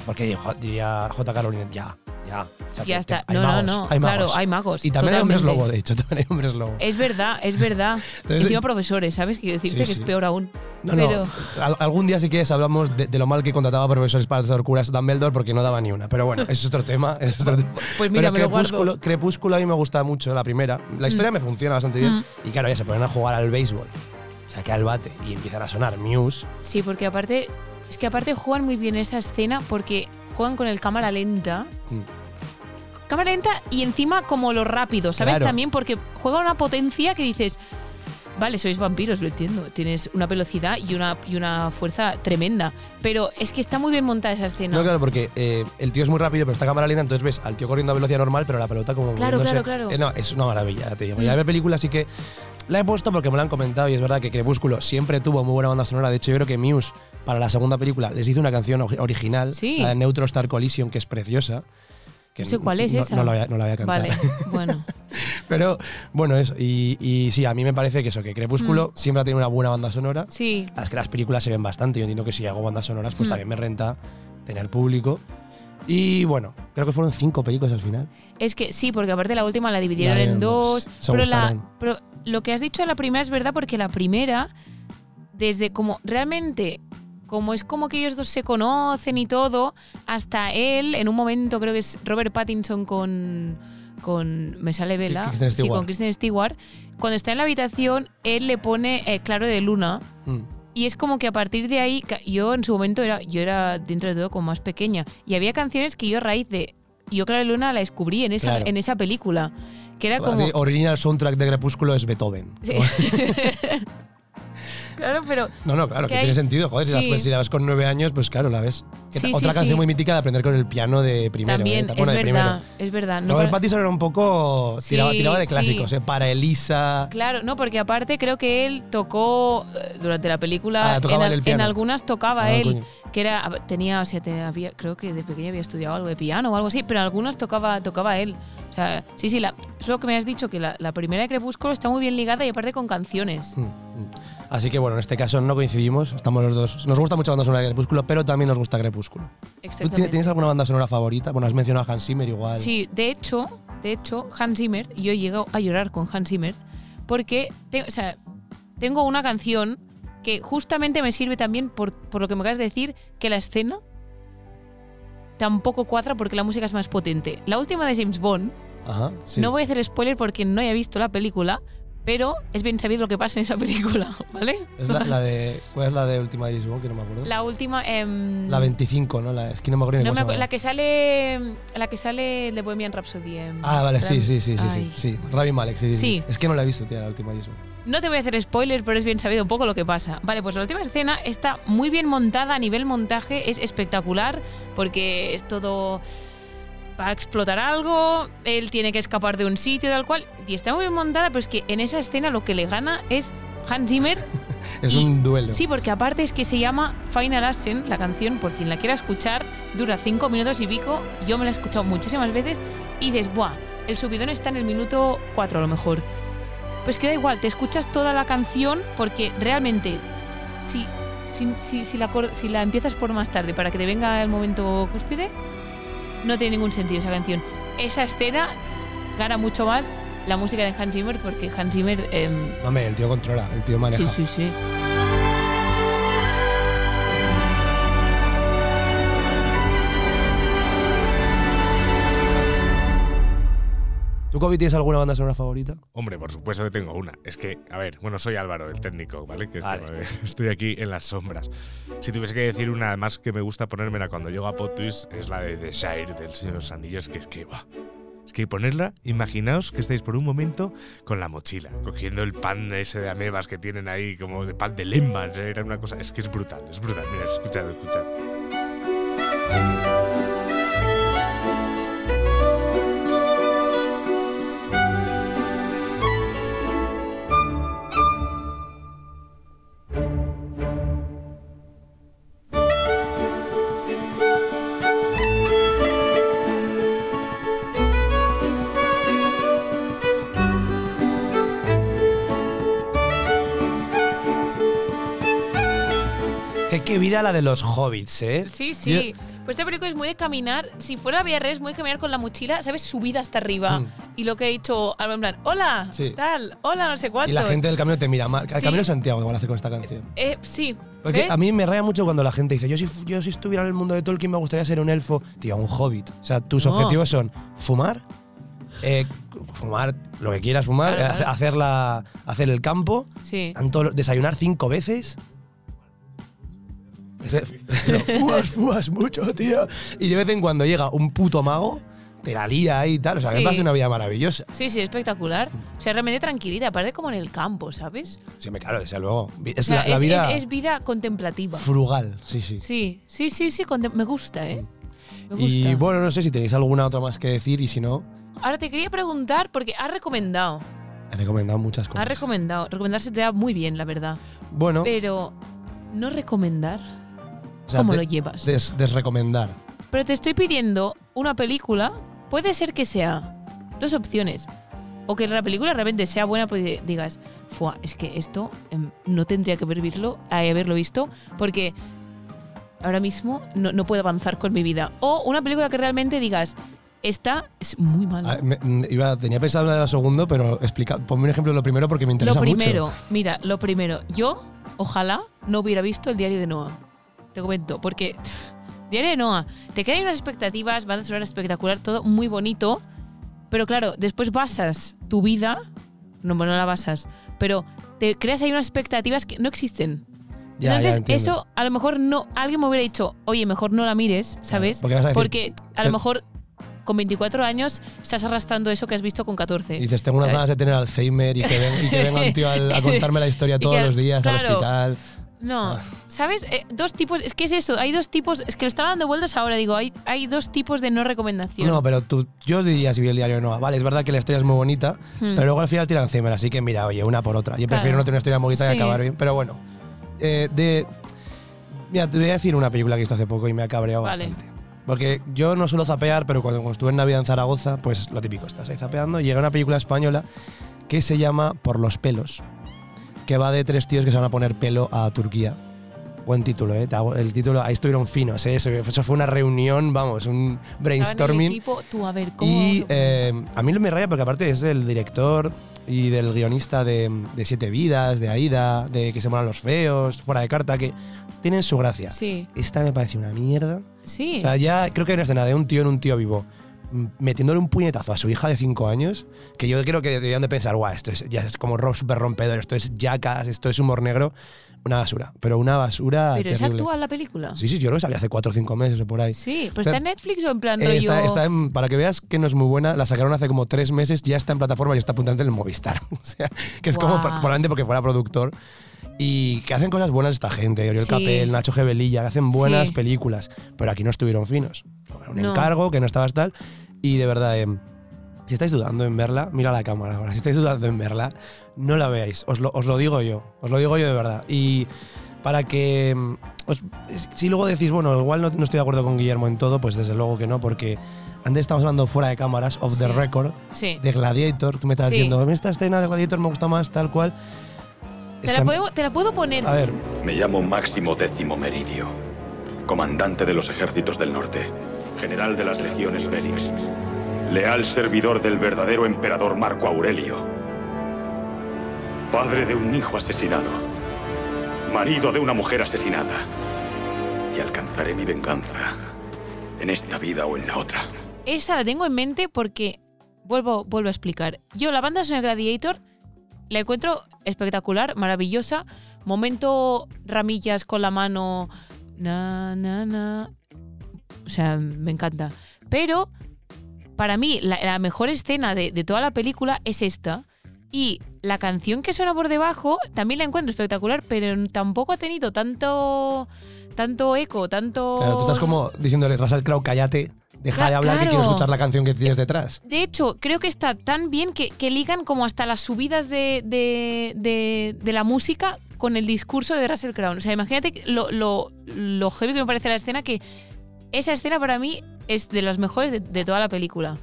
Speaker 10: Porque diría J. Rowling, ya, ya. O sea,
Speaker 1: Ya
Speaker 10: que-
Speaker 1: está.
Speaker 10: que
Speaker 1: No, no,
Speaker 10: magos,
Speaker 1: no.
Speaker 10: Hay
Speaker 1: Claro, hay magos,
Speaker 10: Y también hay hombres lobo, de hecho, también hay hombres lobo.
Speaker 1: Es verdad, es verdad.
Speaker 10: Entonces-
Speaker 1: Encima profesores, ¿sabes? Quiero decirte
Speaker 10: Sí,
Speaker 1: que
Speaker 10: sí.
Speaker 1: es peor aún.
Speaker 10: No,
Speaker 1: Pero
Speaker 10: no. al- algún día si quieres hablamos de, de lo mal que contrataba profesores para hacer curas Dumbledore porque no daba ni una. Pero bueno, es otro tema. es otro tema.
Speaker 1: Pues mira,
Speaker 10: Pero Crepúsculo. Crepúsculo a mí me gusta mucho, la primera. La historia
Speaker 1: Mm.
Speaker 10: me funciona bastante bien.
Speaker 1: Mm.
Speaker 10: Y claro, ya se ponen a jugar al béisbol. Saqué al bate y empiezan a sonar Muse.
Speaker 1: Sí, porque aparte. Es que aparte juegan muy bien esa escena porque juegan con el cámara lenta.
Speaker 10: Mm.
Speaker 1: Cámara lenta y encima como lo rápido, ¿sabes?
Speaker 10: Claro.
Speaker 1: También porque juega una potencia que dices. Vale, sois vampiros, lo entiendo. Tienes una velocidad y una, y una fuerza tremenda. Pero es que está muy bien montada esa escena.
Speaker 10: No, claro, porque eh, el tío es muy rápido, pero está cámara lenta, entonces ves al tío corriendo a velocidad normal, pero la pelota como
Speaker 1: Claro,
Speaker 10: moviéndose.
Speaker 1: claro, claro.
Speaker 10: Eh, no, es una maravilla, te digo. Ya
Speaker 1: Mm.
Speaker 10: la película sí que la he puesto porque me la han comentado y es verdad que Crepúsculo siempre tuvo muy buena banda sonora. De hecho, yo creo que Muse, para la segunda película, les hizo una canción ori- original,
Speaker 1: Sí.
Speaker 10: la de Neutral Star Collision, que es preciosa. Que
Speaker 1: No sé cuál es
Speaker 10: no-
Speaker 1: esa.
Speaker 10: No la voy a, no la voy a cantar.
Speaker 1: Vale, bueno.
Speaker 10: Pero bueno, eso. Y, y sí, a mí me parece que eso, que Crepúsculo
Speaker 1: Mm.
Speaker 10: siempre ha tenido una buena banda sonora.
Speaker 1: Sí.
Speaker 10: Es que las películas se ven bastante. Yo entiendo que si hago bandas sonoras, pues
Speaker 1: Mm.
Speaker 10: también me renta tener público. Y bueno, creo que fueron cinco películas al final.
Speaker 1: Es que sí, porque aparte la última la dividieron
Speaker 10: La
Speaker 1: en dos.
Speaker 10: dos. Se
Speaker 1: Pero, la, pero lo que has dicho de la primera es verdad porque la primera, desde como realmente, como es como que ellos dos se conocen y todo, hasta él, en un momento creo que es Robert Pattinson con. con me sale Vela. Sí, con Kristen Stewart. Cuando está en la habitación, él le pone eh, claro de luna.
Speaker 10: Mm.
Speaker 1: Y es como que a partir de ahí, yo en su momento era, yo era dentro de todo como más pequeña. Y había canciones que yo a raíz de. Yo, Clara Luna, la descubrí en esa,
Speaker 10: Claro.
Speaker 1: en esa película. Que era como.
Speaker 10: Original soundtrack de Crepúsculo es Beethoven.
Speaker 1: Sí. claro, pero.
Speaker 10: No, no, claro, que,
Speaker 1: hay-
Speaker 10: tiene sentido. Joder, si, la-
Speaker 1: Sí.
Speaker 10: si la ves con nueve años, pues claro, la ves.
Speaker 1: Sí,
Speaker 10: otra
Speaker 1: sí,
Speaker 10: canción muy mítica de aprender con el piano de primero.
Speaker 1: También,
Speaker 10: ¿eh?
Speaker 1: es
Speaker 10: Bueno, de
Speaker 1: verdad.
Speaker 10: primero.
Speaker 1: Es verdad. No,
Speaker 10: Robert
Speaker 1: pero-
Speaker 10: Pattinson era un poco. Tiraba, de clásicos, ¿eh? Para Elisa.
Speaker 1: Claro, no, porque aparte creo que él tocó eh, durante la película.
Speaker 10: Ah, tocaba
Speaker 1: en,
Speaker 10: el
Speaker 1: en algunas tocaba
Speaker 10: Ah,
Speaker 1: él.
Speaker 10: coño.
Speaker 1: Que era. Tenía. O sea, te- había, creo que de pequeña había estudiado algo de piano o algo así, pero en algunas tocaba, tocaba él. O sea, sí, sí, la, es lo que me has dicho, que la, la primera de Crepúsculo está muy bien ligada y aparte con canciones.
Speaker 10: Mm, mm. Así que bueno, en este caso no coincidimos. Estamos los dos. Nos gusta mucho la banda sonora de Crepúsculo, pero también nos gusta Crepúsculo. ¿Tú tienes, alguna banda sonora favorita? Bueno, has mencionado a Hans Zimmer igual.
Speaker 1: Sí, de hecho, de hecho, Hans Zimmer, yo he llegado a llorar con Hans Zimmer porque te- o sea, tengo una canción que justamente me sirve también por, por lo que me acabas de decir, que la escena tampoco cuadra porque la música es más potente. La última de James Bond,
Speaker 10: Ajá, sí.
Speaker 1: no voy a hacer spoiler porque no haya visto la película, pero es bien sabido lo que pasa en esa película, ¿vale?
Speaker 10: Es la, la de. ¿Cuál es la de última de James? Que no me acuerdo.
Speaker 1: La última... em,
Speaker 10: La 25, ¿no? La, es que no me acuerdo
Speaker 1: no acu- la que sale la que sale de Bohemian Rhapsody.
Speaker 10: Ah, vale, sí, sí, sí, sí, sí, sí. Rami Malek, sí, sí, sí.
Speaker 1: Sí.
Speaker 10: Es que no la he visto, tía, la última de.
Speaker 1: No te voy a hacer spoiler, pero es bien sabido un poco lo que pasa. Vale, pues la última escena está muy bien montada a nivel montaje, es espectacular porque es todo va a explotar algo, él tiene que escapar de un sitio tal cual y está muy bien montada, pero es que en esa escena lo que le gana es Hans Zimmer.
Speaker 10: Es
Speaker 1: Y-
Speaker 10: un duelo.
Speaker 1: Sí, porque aparte es que se llama Final Ascent, la canción, por quien la quiera escuchar, dura cinco minutos y pico. Yo me la he escuchado muchísimas veces y dices, ¡buah! El subidón está en el minuto 4 a lo mejor. Pues que da igual, te escuchas toda la canción porque realmente, si, si, si, si la, si la empiezas por más tarde para que te venga el momento cúspide, no tiene ningún sentido esa canción. Esa escena gana mucho más la música de Hans Zimmer porque Hans Zimmer. em,
Speaker 10: No, hombre, el tío controla, el tío maneja.
Speaker 1: sí, sí, sí.
Speaker 10: ¿Tú, Kobe, tienes alguna banda sonora favorita?
Speaker 3: Hombre, por supuesto que tengo una. Es que, a ver, bueno, soy Álvaro, el técnico, ¿vale? Que
Speaker 10: Vale.
Speaker 3: eh, estoy aquí en las sombras. Si tuviese que decir una, además que me gusta ponérmela cuando llego a Plot Twist, es la de The Shire, del Señor de los Anillos, que es que, va. Es que ponerla, imaginaos que estáis por un momento con la mochila, cogiendo el pan ese de amebas que tienen ahí, como de pan de lembas, era una cosa, es que es brutal, es brutal. Mira, escuchad, escuchad.
Speaker 10: Qué, vida la de los hobbits, ¿eh?
Speaker 1: Sí, sí. Pues esta película es muy de caminar. Si fuera VR es muy de caminar con la mochila, ¿sabes? Subida hasta arriba.
Speaker 10: Mm.
Speaker 1: Y lo que he dicho, Alba, en plan, hola,
Speaker 10: Sí.
Speaker 1: tal, hola, no sé cuánto.
Speaker 10: Y la gente del camino te mira mal. El
Speaker 1: Sí.
Speaker 10: camino de Santiago que van a hacer con esta canción.
Speaker 1: Eh, sí.
Speaker 10: Porque
Speaker 1: ¿ves?
Speaker 10: a mí me raya mucho cuando la gente dice, yo si, yo si estuviera en el mundo de Tolkien me gustaría ser un elfo. Tío, un hobbit. O sea, tus
Speaker 1: No.
Speaker 10: objetivos son fumar, eh, fumar lo que quieras fumar,
Speaker 1: Claro,
Speaker 10: eh,
Speaker 1: claro.
Speaker 10: hacer, la, hacer el campo,
Speaker 1: Sí.
Speaker 10: tanto- desayunar cinco veces. Ese- eso, fumas, fumas mucho, tío. Y de vez en cuando llega un puto mago, te la lía ahí y tal. O sea, me
Speaker 1: Sí.
Speaker 10: parece una vida maravillosa.
Speaker 1: Sí, sí, espectacular. O sea, realmente tranquilita, parece como en el campo, ¿sabes?
Speaker 10: Sí, me claro, desde luego. Vi-
Speaker 1: O
Speaker 10: Es
Speaker 1: sea,
Speaker 10: la, la
Speaker 1: es,
Speaker 10: vida
Speaker 1: es- es vida contemplativa.
Speaker 10: frugal, sí, sí.
Speaker 1: Sí, sí, sí, sí, contem- me gusta, ¿eh? Me gusta.
Speaker 10: Y bueno, no sé si tenéis alguna otra más que decir y si no,
Speaker 1: Ahora te quería preguntar, porque has recomendado,
Speaker 10: he recomendado muchas
Speaker 1: has
Speaker 10: cosas.
Speaker 1: recomendado, recomendar se te da muy bien, la verdad.
Speaker 10: Bueno,
Speaker 1: Pero no recomendar,
Speaker 10: o sea,
Speaker 1: ¿cómo
Speaker 10: de-
Speaker 1: lo llevas?
Speaker 10: des- desrecomendar.
Speaker 1: Pero te estoy pidiendo una película, puede ser que sea dos opciones. O que la película realmente sea buena, pues digas, Fua, es que esto em, no tendría que haber haberlo visto, porque ahora mismo no, no puedo avanzar con mi vida. O una película que realmente digas, esta es muy mala.
Speaker 10: Ah, me- me- iba, tenía pensado de la segundo, pero explica, ponme un ejemplo de lo primero porque me interesa
Speaker 1: Lo primero,
Speaker 10: mucho.
Speaker 1: mira, lo primero, yo ojalá no hubiera visto el diario de Noah. Te comento, porque diario de Noah, te quedan unas expectativas, van a sonar espectacular, todo muy bonito, pero claro, después basas tu vida, no, no la basas, pero te creas ahí unas expectativas que no existen.
Speaker 10: Ya,
Speaker 1: Entonces, eso a lo mejor no, alguien me hubiera dicho, oye, mejor no la mires, ¿sabes?
Speaker 10: porque a
Speaker 1: Porque lo mejor con 24 años estás arrastrando eso que has visto con 14.
Speaker 10: Y dices, tengo unas
Speaker 1: ¿sabes?
Speaker 10: ganas de tener Alzheimer y que, ven- y que venga un tío al- a contarme la historia todos
Speaker 1: que-
Speaker 10: los días al hospital.
Speaker 1: No,
Speaker 10: Ah.
Speaker 1: ¿sabes? Eh, dos tipos, es que es eso, hay dos tipos, es que lo estaba dando vueltas ahora, digo, hay, hay dos tipos de no recomendación.
Speaker 10: No, pero tú, yo diría si vi el diario de Noah. Vale, es verdad que la historia es muy bonita,
Speaker 1: Hmm.
Speaker 10: pero luego al final tiran Alzheimer, así que mira, oye, una por otra. Yo
Speaker 1: Claro.
Speaker 10: prefiero no tener una historia bonita
Speaker 1: Sí.
Speaker 10: y acabar bien. Pero bueno, eh, de. Mira, te voy a decir una película que visto hace poco y me ha cabreado
Speaker 1: Vale.
Speaker 10: bastante. Porque yo no suelo zapear, pero cuando, cuando estuve en Navidad en Zaragoza, pues lo típico, estás ahí zapeando y llega una película española que se llama Por los pelos, que va de tres tíos que se van a poner pelo a Turquía. Buen título, ¿eh? El título, ahí estuvieron finos, ¿eh? Eso, fue una reunión, vamos, un
Speaker 1: el
Speaker 10: brainstorming.
Speaker 1: equipo, tú, a ver, ¿cómo?
Speaker 10: Y eh, a mí me raya porque aparte es del director y del guionista de, de Siete Vidas, de Aida, de Que se moran los feos, fuera de carta, que tienen su gracia.
Speaker 1: Sí,
Speaker 10: Esta me parece una mierda.
Speaker 1: sí.
Speaker 10: O sea, ya creo que hay una escena de un tío en un tío vivo metiéndole un puñetazo a su hija de 5 años, que yo creo que deberían de pensar, guau, esto es, ya es como ro- súper rompedor, esto es jackass, esto es humor negro, una basura. Pero una basura
Speaker 1: pero es actual la película.
Speaker 10: Sí, sí, yo creo que hace 4 o 5 meses o por ahí.
Speaker 1: Sí, pero
Speaker 10: Pero-
Speaker 1: está en Netflix o en plan
Speaker 10: Eh,
Speaker 1: rollo.
Speaker 10: está, está en- para que veas que no es muy buena, la sacaron hace como tres meses, ya está en plataforma y está apuntando en el Movistar. o sea, que es como
Speaker 1: Guau.
Speaker 10: pa- probablemente porque fuera productor. Y que hacen cosas buenas esta gente, Oriol
Speaker 1: Sí.
Speaker 10: Capel, Nacho Gebelilla, que hacen buenas
Speaker 1: Sí.
Speaker 10: películas. Pero aquí no estuvieron finos. Un
Speaker 1: No.
Speaker 10: encargo, que no estabas tal. Y de verdad, em, si estáis dudando en verla, mira la cámara ahora. Si estáis dudando en verla, no la veáis. Os lo, os lo digo yo. Os lo digo yo de verdad. Y para que. em, os- si luego decís, bueno, igual no, no estoy de acuerdo con Guillermo en todo, pues desde luego que no, porque antes estamos hablando fuera de cámaras, off the
Speaker 1: Sí.
Speaker 10: record,
Speaker 1: Sí.
Speaker 10: de Gladiator. Tú me estás
Speaker 1: Sí.
Speaker 10: diciendo, esta escena de Gladiator me gusta más, tal cual.
Speaker 1: Te la, puedo, te la puedo poner.
Speaker 10: A ver,
Speaker 11: Me llamo Máximo Décimo Meridio, comandante de los ejércitos del norte, general de las legiones Félix, leal servidor del verdadero emperador Marco Aurelio, padre de un hijo asesinado, marido de una mujer asesinada, y alcanzaré mi venganza en esta vida o en la otra.
Speaker 1: Esa la tengo en mente porque vuelvo, vuelvo a explicar. Yo la banda sonora Gladiator la encuentro espectacular, maravillosa. Momento ramillas con la mano. Na, na, na. O sea, me encanta. Pero para mí, la, la mejor escena de, de toda la película es esta. Y la canción que suena por debajo también la encuentro espectacular, pero tampoco ha tenido tanto, tanto eco, tanto.
Speaker 10: Claro, tú estás como diciéndole, Russell Crowe, cállate, deja de hablar que quiero
Speaker 1: claro.
Speaker 10: escuchar la canción que tienes detrás.
Speaker 1: De hecho, creo que está tan bien que, que ligan como hasta las subidas de, de, de- de la música con el discurso de Russell Crowe. O sea, imagínate lo, lo, lo heavy que me parece la escena, que esa escena para mí es de las mejores de, de toda la película.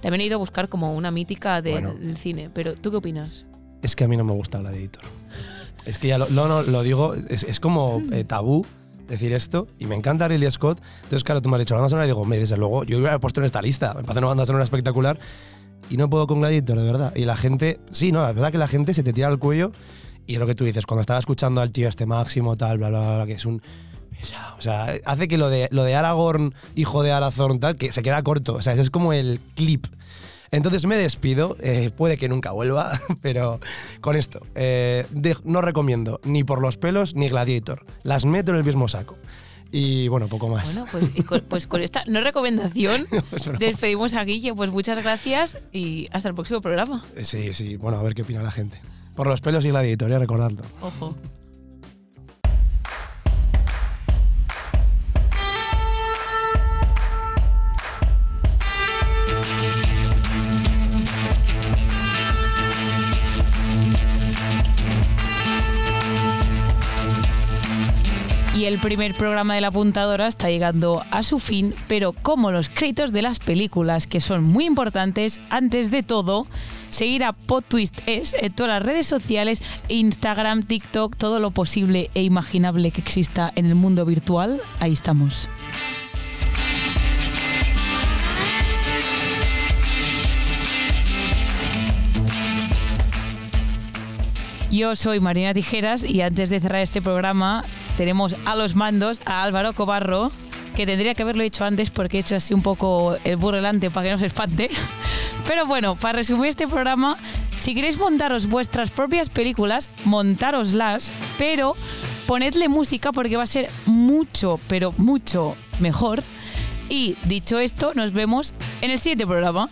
Speaker 1: También he ido a buscar como una mítica del,
Speaker 10: Bueno.
Speaker 1: cine. Pero, ¿tú qué opinas?
Speaker 10: Es que a mí no me gusta Gladiator. Es que ya lo, no, no, lo digo, es, es como
Speaker 1: Hmm.
Speaker 10: eh, tabú decir esto. Y me encanta Ridley Scott. Entonces, claro, tú me has dicho la banda sonora y digo, me desde luego, yo hubiera puesto en esta lista. Me parece una banda sonora espectacular. Y no puedo con Gladiator, de verdad. Y la gente, sí, no, la verdad que la gente se te tira al cuello. Y es lo que tú dices, cuando estaba escuchando al tío este máximo, tal, bla, bla, bla, que es un. O sea, hace que lo de, lo de Aragorn, hijo de Arathorn, tal, que se queda corto. O sea, ese es como el clip. Entonces me despido, eh, puede que nunca vuelva, pero con esto, eh, de- no recomiendo ni por los pelos ni Gladiator. Las meto en el mismo saco. Y bueno, poco más.
Speaker 1: Bueno, pues, y con, pues con esta no recomendación
Speaker 10: Es broma.
Speaker 1: despedimos a Guille. Pues muchas gracias y hasta el próximo programa.
Speaker 10: Sí, sí, bueno, a ver qué opina la gente. Por los pelos y Gladiator, recordadlo.
Speaker 1: Ojo. Primer programa de la apuntadora está llegando a su fin, pero como los créditos de las películas, que son muy importantes, antes de todo, seguir a PodTwist es en todas las redes sociales, Instagram, TikTok, todo lo posible e imaginable que exista en el mundo virtual, ahí estamos. Yo soy Marina Tijeras y antes de cerrar este programa tenemos a los mandos a Álvaro Cobarro, que tendría que haberlo hecho antes porque he hecho así un poco el burro delante para que no se espante. Pero bueno, para resumir este programa, si queréis montaros vuestras propias películas, montároslas, pero ponedle música porque va a ser mucho, pero mucho mejor. Y dicho esto, nos vemos en el siguiente programa.